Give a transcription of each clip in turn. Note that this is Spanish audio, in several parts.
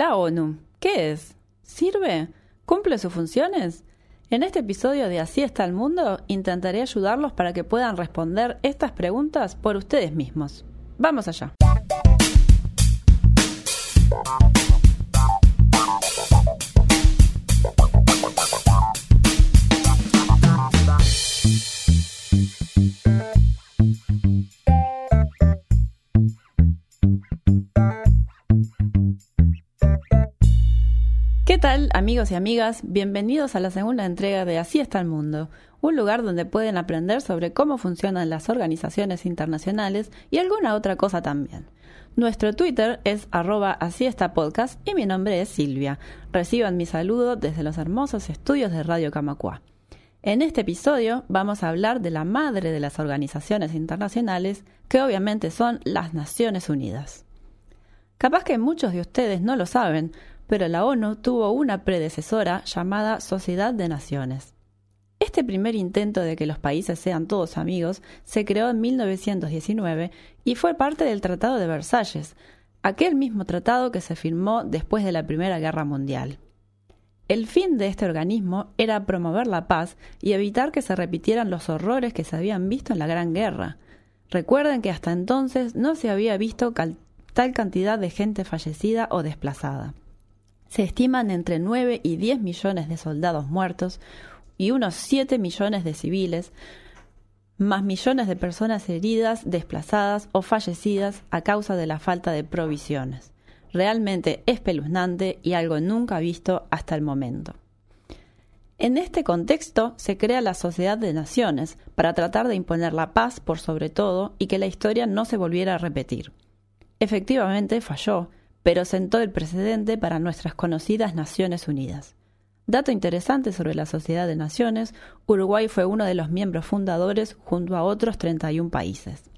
La ONU, ¿qué es? ¿Sirve? ¿Cumple sus funciones? En este episodio de Así está el mundo, intentaré ayudarlos para que puedan responder estas preguntas por ustedes mismos. Vamos allá. ¿Qué tal amigos y amigas? Bienvenidos a la segunda entrega de Así está el mundo, un lugar donde pueden aprender sobre cómo funcionan las organizaciones internacionales y alguna otra cosa también. Nuestro Twitter es arroba así está y mi nombre es Silvia. Reciban mi saludo desde los hermosos estudios de Radio Camacua. En este episodio vamos a hablar de la madre de las organizaciones internacionales, que obviamente son las Naciones Unidas. Capaz que muchos de ustedes no lo saben, pero la ONU tuvo una predecesora llamada Sociedad de Naciones. Este primer intento de que los países sean todos amigos se creó en 1919 y fue parte del Tratado de Versalles, aquel mismo tratado que se firmó después de la Primera Guerra Mundial. El fin de este organismo era promover la paz y evitar que se repitieran los horrores que se habían visto en la Gran Guerra. Recuerden que hasta entonces no se había visto tal cantidad de gente fallecida o desplazada. Se estiman entre 9 y 10 millones de soldados muertos y unos 7 millones de civiles, más millones de personas heridas, desplazadas o fallecidas a causa de la falta de provisiones. Realmente espeluznante y algo nunca visto hasta el momento. En este contexto se crea la Sociedad de Naciones para tratar de imponer la paz por sobre todo y que la historia no se volviera a repetir. Efectivamente falló, pero sentó el precedente para nuestras conocidas Naciones Unidas. Dato interesante sobre la Sociedad de Naciones, Uruguay fue uno de los miembros fundadores junto a otros 31 países.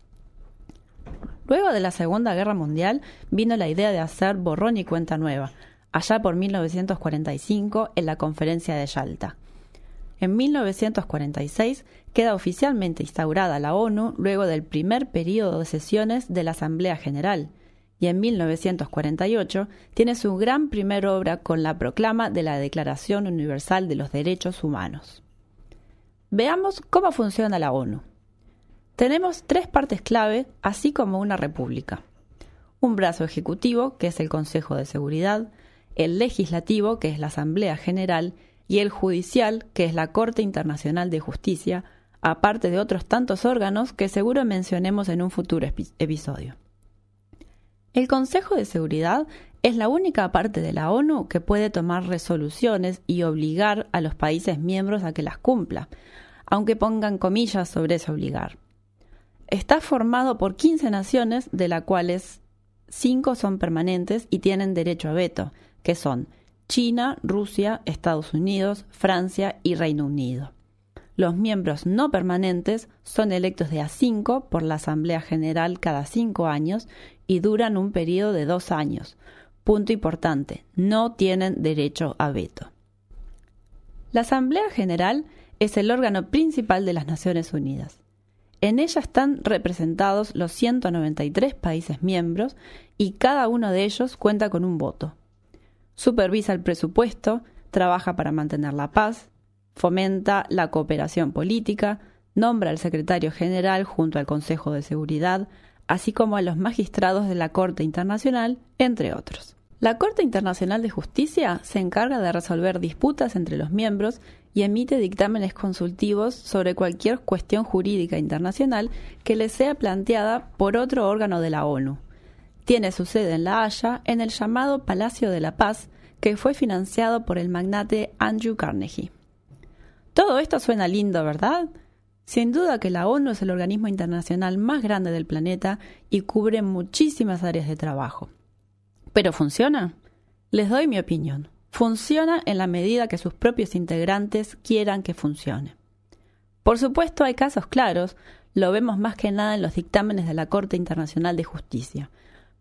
Luego de la Segunda Guerra Mundial vino la idea de hacer borrón y cuenta nueva, allá por 1945 en la Conferencia de Yalta. En 1946 queda oficialmente instaurada la ONU luego del primer periodo de sesiones de la Asamblea General, y en 1948 tiene su gran primera obra con la proclama de la Declaración Universal de los Derechos Humanos. Veamos cómo funciona la ONU. Tenemos tres partes clave, así como una república. Un brazo ejecutivo, que es el Consejo de Seguridad, el legislativo, que es la Asamblea General, y el judicial, que es la Corte Internacional de Justicia, aparte de otros tantos órganos que seguro mencionemos en un futuro episodio. El Consejo de Seguridad es la única parte de la ONU que puede tomar resoluciones y obligar a los países miembros a que las cumpla, aunque pongan comillas sobre ese obligar. Está formado por 15 naciones, de las cuales 5 son permanentes y tienen derecho a veto, que son China, Rusia, Estados Unidos, Francia y Reino Unido. Los miembros no permanentes son electos de a 5 por la Asamblea General cada cinco años y duran un periodo de dos años. Punto importante, no tienen derecho a veto. La Asamblea General es el órgano principal de las Naciones Unidas. En ella están representados los 193 países miembros y cada uno de ellos cuenta con un voto. Supervisa el presupuesto, trabaja para mantener la paz, fomenta la cooperación política, nombra al secretario general junto al Consejo de Seguridad, así como a los magistrados de la Corte Internacional, entre otros. La Corte Internacional de Justicia se encarga de resolver disputas entre los miembros y emite dictámenes consultivos sobre cualquier cuestión jurídica internacional que le sea planteada por otro órgano de la ONU. Tiene su sede en La Haya, en el llamado Palacio de la Paz, que fue financiado por el magnate Andrew Carnegie. Todo esto suena lindo, ¿verdad? Sin duda que la ONU es el organismo internacional más grande del planeta y cubre muchísimas áreas de trabajo. ¿Pero funciona? Les doy mi opinión. Funciona en la medida que sus propios integrantes quieran que funcione. Por supuesto hay casos claros, lo vemos más que nada en los dictámenes de la Corte Internacional de Justicia,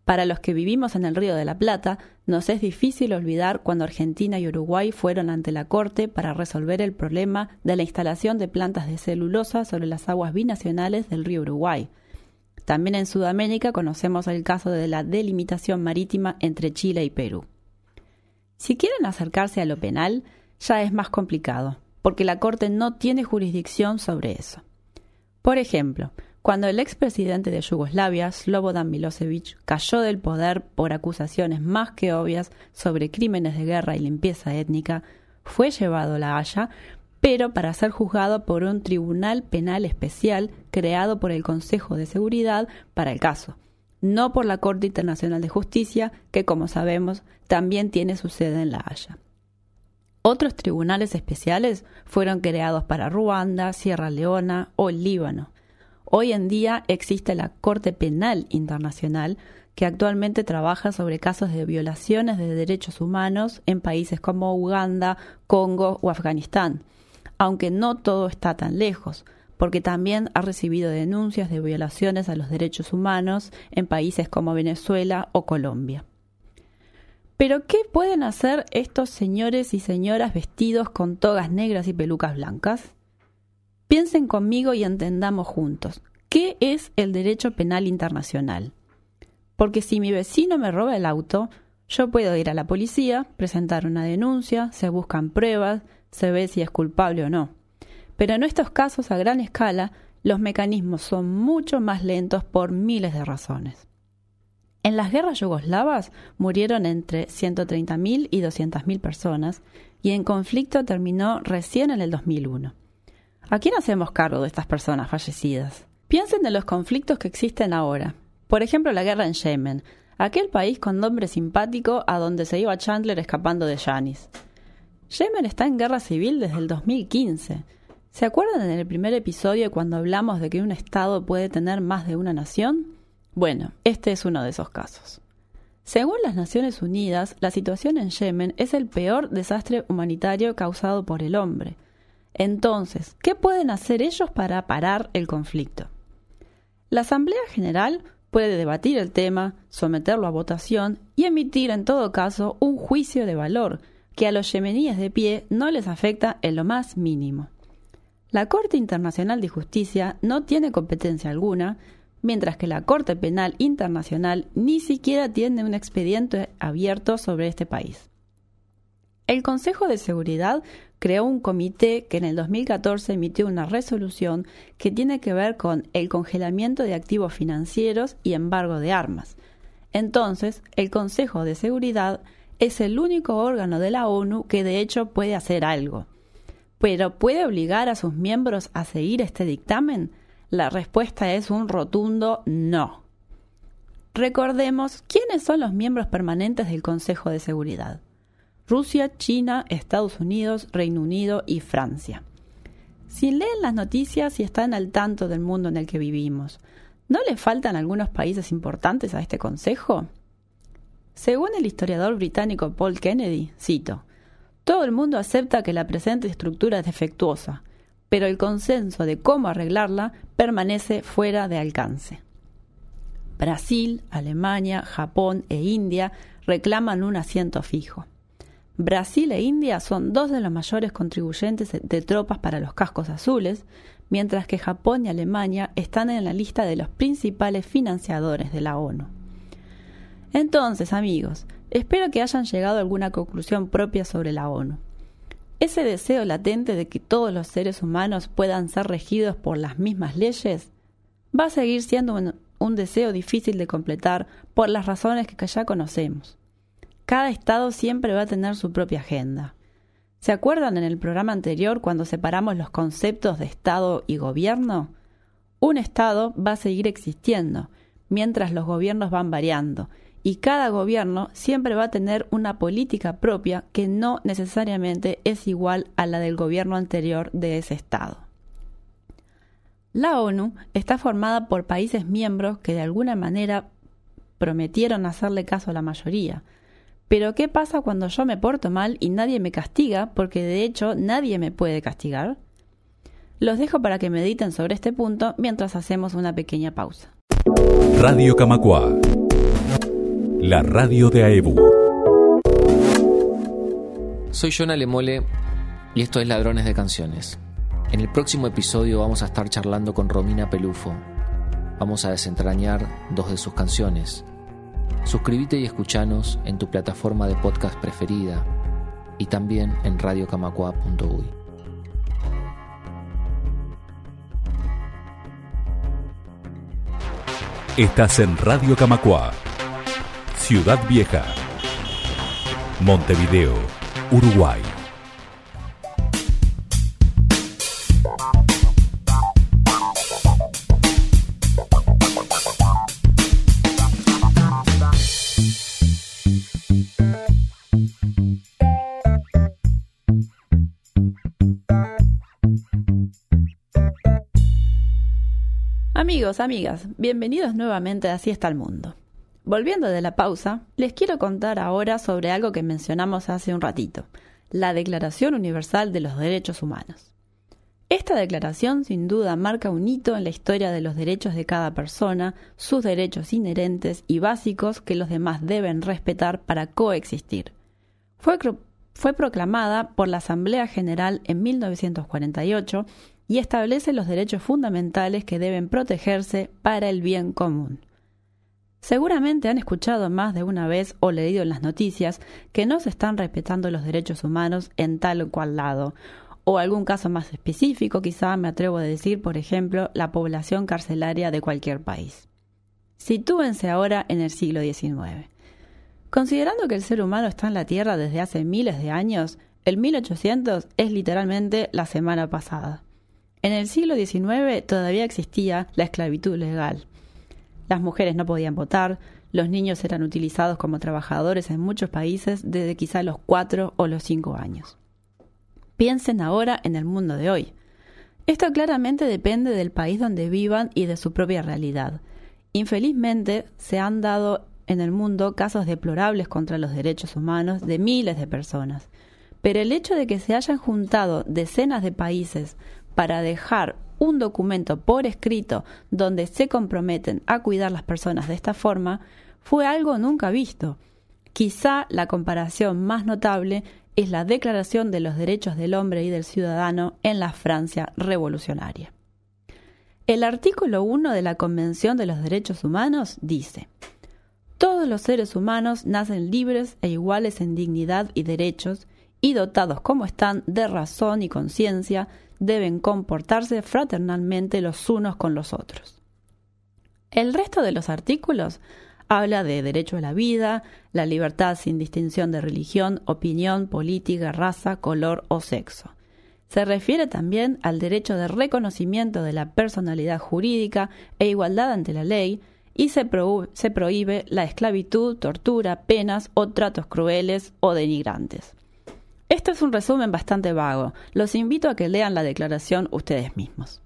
para los que vivimos en el Río de la Plata, nos es difícil olvidar cuando Argentina y Uruguay fueron ante la Corte para resolver el problema de la instalación de plantas de celulosa sobre las aguas binacionales del río Uruguay. También en Sudamérica conocemos el caso de la delimitación marítima entre Chile y Perú. Si quieren acercarse a lo penal, ya es más complicado, porque la Corte no tiene jurisdicción sobre eso. Por ejemplo, cuando el expresidente de Yugoslavia, Slobodan Milosevic, cayó del poder por acusaciones más que obvias sobre crímenes de guerra y limpieza étnica, fue llevado a La Haya, pero para ser juzgado por un tribunal penal especial creado por el Consejo de Seguridad para el caso, no por la Corte Internacional de Justicia, que como sabemos también tiene su sede en La Haya. Otros tribunales especiales fueron creados para Ruanda, Sierra Leona o Líbano. Hoy en día existe la Corte Penal Internacional que actualmente trabaja sobre casos de violaciones de derechos humanos en países como Uganda, Congo o Afganistán, aunque no todo está tan lejos, porque también ha recibido denuncias de violaciones a los derechos humanos en países como Venezuela o Colombia. Pero ¿qué pueden hacer estos señores y señoras vestidos con togas negras y pelucas blancas? Piensen conmigo y entendamos juntos. ¿Qué es el derecho penal internacional? Porque si mi vecino me roba el auto, yo puedo ir a la policía, presentar una denuncia, se buscan pruebas, se ve si es culpable o no. Pero en estos casos a gran escala, los mecanismos son mucho más lentos por miles de razones. En las guerras yugoslavas murieron entre 130.000 y 200.000 personas y el conflicto terminó recién en el 2001. ¿A quién hacemos cargo de estas personas fallecidas? Piensen en los conflictos que existen ahora. Por ejemplo, la guerra en Yemen, aquel país con nombre simpático a donde se iba Chandler escapando de Yanis. Yemen está en guerra civil desde el 2015. ¿Se acuerdan en el primer episodio cuando hablamos de que un Estado puede tener más de una nación? Bueno, este es uno de esos casos. Según las Naciones Unidas, la situación en Yemen es el peor desastre humanitario causado por el hombre. Entonces, ¿qué pueden hacer ellos para parar el conflicto? La Asamblea General puede debatir el tema, someterlo a votación y emitir en todo caso un juicio de valor que a los yemeníes de pie no les afecta en lo más mínimo. La Corte Internacional de Justicia no tiene competencia alguna mientras que la Corte Penal Internacional ni siquiera tiene un expediente abierto sobre este país. El Consejo de Seguridad creó un comité que en el 2014 emitió una resolución que tiene que ver con el congelamiento de activos financieros y embargo de armas. Entonces, el Consejo de Seguridad es el único órgano de la ONU que de hecho puede hacer algo. Pero ¿puede obligar a sus miembros a seguir este dictamen? La respuesta es un rotundo no. Recordemos quiénes son los miembros permanentes del Consejo de Seguridad. Rusia, China, Estados Unidos, Reino Unido y Francia. Si leen las noticias y están al tanto del mundo en el que vivimos, ¿no le faltan algunos países importantes a este Consejo? Según el historiador británico Paul Kennedy, cito, todo el mundo acepta que la presente estructura es defectuosa, pero el consenso de cómo arreglarla permanece fuera de alcance. Brasil, Alemania, Japón e India reclaman un asiento fijo. Brasil e India son dos de los mayores contribuyentes de tropas para los cascos azules, mientras que Japón y Alemania están en la lista de los principales financiadores de la ONU. Entonces, amigos, espero que hayan llegado a alguna conclusión propia sobre la ONU. Ese deseo latente de que todos los seres humanos puedan ser regidos por las mismas leyes va a seguir siendo un, deseo difícil de completar por las razones que ya conocemos. Cada Estado siempre va a tener su propia agenda. ¿Se acuerdan en el programa anterior cuando separamos los conceptos de Estado y gobierno? Un Estado va a seguir existiendo, mientras los gobiernos van variando, y cada gobierno siempre va a tener una política propia que no necesariamente es igual a la del gobierno anterior de ese Estado. La ONU está formada por países miembros que de alguna manera prometieron hacerle caso a la mayoría. Pero ¿qué pasa cuando yo me porto mal y nadie me castiga porque de hecho nadie me puede castigar? Los dejo para que mediten sobre este punto mientras hacemos una pequeña pausa. Radio Camacua la radio de AEBU. Soy Jonah Lemole y esto es Ladrones de Canciones. En el próximo episodio vamos a estar charlando con Romina Pelufo. Vamos a desentrañar dos de sus canciones. Suscríbete y escuchanos en tu plataforma de podcast preferida y también en radiocamacua.uy. Estás en Radio Camacua, Ciudad Vieja, Montevideo, Uruguay. Amigos, amigas, bienvenidos nuevamente a Así está el mundo. Volviendo de la pausa, les quiero contar ahora sobre algo que mencionamos hace un ratito, la Declaración Universal de los Derechos Humanos. Esta declaración sin duda marca un hito en la historia de los derechos de cada persona, sus derechos inherentes y básicos que los demás deben respetar para coexistir. Fue, fue proclamada por la Asamblea General en 1948 y establece los derechos fundamentales que deben protegerse para el bien común. Seguramente han escuchado más de una vez o leído en las noticias que no se están respetando los derechos humanos en tal o cual lado, o algún caso más específico, quizá me atrevo a decir, por ejemplo, la población carcelaria de cualquier país. Sitúense ahora en el siglo XIX. Considerando que el ser humano está en la Tierra desde hace miles de años, el 1800 es literalmente la semana pasada. En el siglo XIX todavía existía la esclavitud legal. Las mujeres no podían votar, los niños eran utilizados como trabajadores en muchos países desde quizá los cuatro o los cinco años. Piensen ahora en el mundo de hoy. Esto claramente depende del país donde vivan y de su propia realidad. Infelizmente, se han dado en el mundo casos deplorables contra los derechos humanos de miles de personas. Pero el hecho de que se hayan juntado decenas de países para dejar un documento por escrito donde se comprometen a cuidar las personas de esta forma fue algo nunca visto. Quizá la comparación más notable es la Declaración de los Derechos del Hombre y del Ciudadano en la Francia revolucionaria. El artículo 1 de la Convención de los Derechos Humanos dice, Todos los seres humanos nacen libres e iguales en dignidad y derechos, y dotados como están de razón y conciencia, deben comportarse fraternalmente los unos con los otros. El resto de los artículos habla de derecho a la vida, la libertad sin distinción de religión, opinión, política, raza, color o sexo. Se refiere también al derecho de reconocimiento de la personalidad jurídica e igualdad ante la ley, y se, se prohíbe la esclavitud, tortura, penas o tratos crueles o denigrantes. Esto es un resumen bastante vago. Los invito a que lean la declaración ustedes mismos.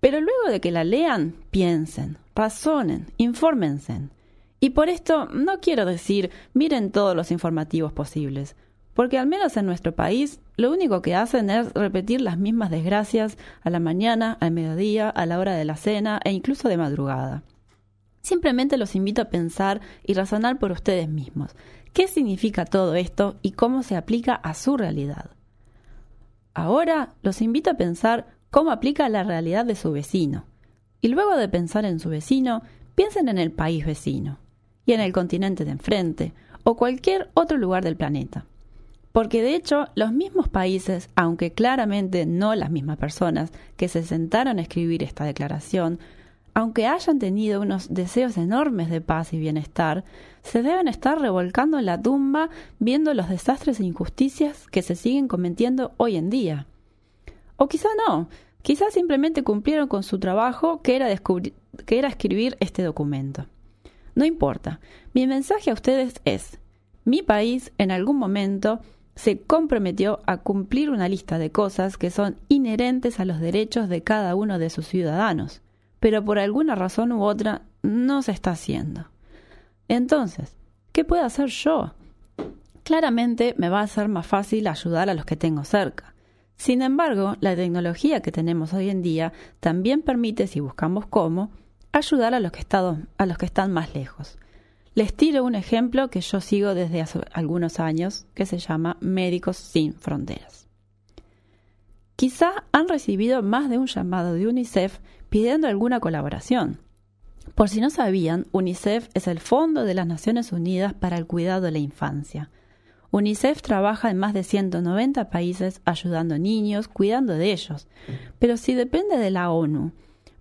Pero luego de que la lean, piensen, razonen, infórmense. Y por esto no quiero decir miren todos los informativos posibles, porque al menos en nuestro país lo único que hacen es repetir las mismas desgracias a la mañana, al mediodía, a la hora de la cena e incluso de madrugada. Simplemente los invito a pensar y razonar por ustedes mismos. ¿Qué significa todo esto y cómo se aplica a su realidad? Ahora los invito a pensar cómo aplica la realidad de su vecino. Y luego de pensar en su vecino, piensen en el país vecino, y en el continente de enfrente, o cualquier otro lugar del planeta. Porque de hecho, los mismos países, aunque claramente no las mismas personas que se sentaron a escribir esta declaración, aunque hayan tenido unos deseos enormes de paz y bienestar, se deben estar revolcando en la tumba viendo los desastres e injusticias que se siguen cometiendo hoy en día. O quizá no, quizá simplemente cumplieron con su trabajo que era, escribir este documento. No importa, mi mensaje a ustedes es, mi país en algún momento se comprometió a cumplir una lista de cosas que son inherentes a los derechos de cada uno de sus ciudadanos pero por alguna razón u otra no se está haciendo. Entonces, ¿qué puedo hacer yo? Claramente me va a ser más fácil ayudar a los que tengo cerca. Sin embargo, la tecnología que tenemos hoy en día también permite, si buscamos cómo, ayudar a los que, a los que están más lejos. Les tiro un ejemplo que yo sigo desde hace algunos años, que se llama Médicos Sin Fronteras. Quizá han recibido más de un llamado de UNICEF pidiendo alguna colaboración. Por si no sabían, UNICEF es el Fondo de las Naciones Unidas para el Cuidado de la Infancia. UNICEF trabaja en más de 190 países ayudando niños, cuidando de ellos. Pero si depende de la ONU,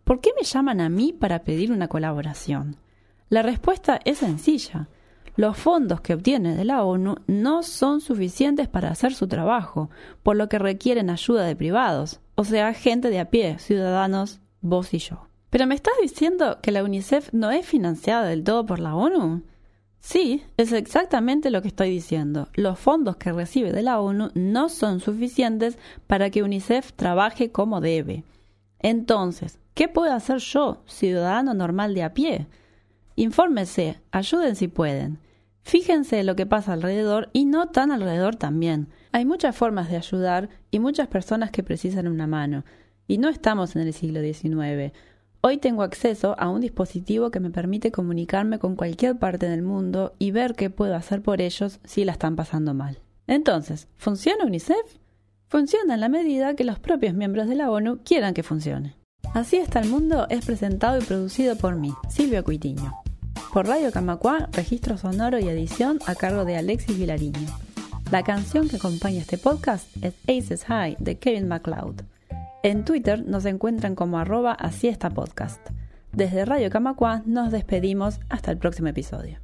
¿por qué me llaman a mí para pedir una colaboración? La respuesta es sencilla. Los fondos que obtiene de la ONU no son suficientes para hacer su trabajo, por lo que requieren ayuda de privados, o sea, gente de a pie, ciudadanos, vos y yo. ¿Pero me estás diciendo que la UNICEF no es financiada del todo por la ONU? Sí, es exactamente lo que estoy diciendo. Los fondos que recibe de la ONU no son suficientes para que UNICEF trabaje como debe. Entonces, ¿qué puedo hacer yo, ciudadano normal de a pie? Infórmese, ayuden si pueden. Fíjense lo que pasa alrededor y no tan alrededor también. Hay muchas formas de ayudar y muchas personas que precisan una mano. Y no estamos en el siglo XIX. Hoy tengo acceso a un dispositivo que me permite comunicarme con cualquier parte del mundo y ver qué puedo hacer por ellos si la están pasando mal. Entonces, ¿funciona UNICEF? Funciona en la medida que los propios miembros de la ONU quieran que funcione. Así está el mundo es presentado y producido por mí, Silvia Cuitiño. Por Radio Camacuá, registro sonoro y edición a cargo de Alexis Vilariño. La canción que acompaña este podcast es Aces High de Kevin MacLeod. En Twitter nos encuentran como arroba así podcast. Desde Radio Camacua nos despedimos hasta el próximo episodio.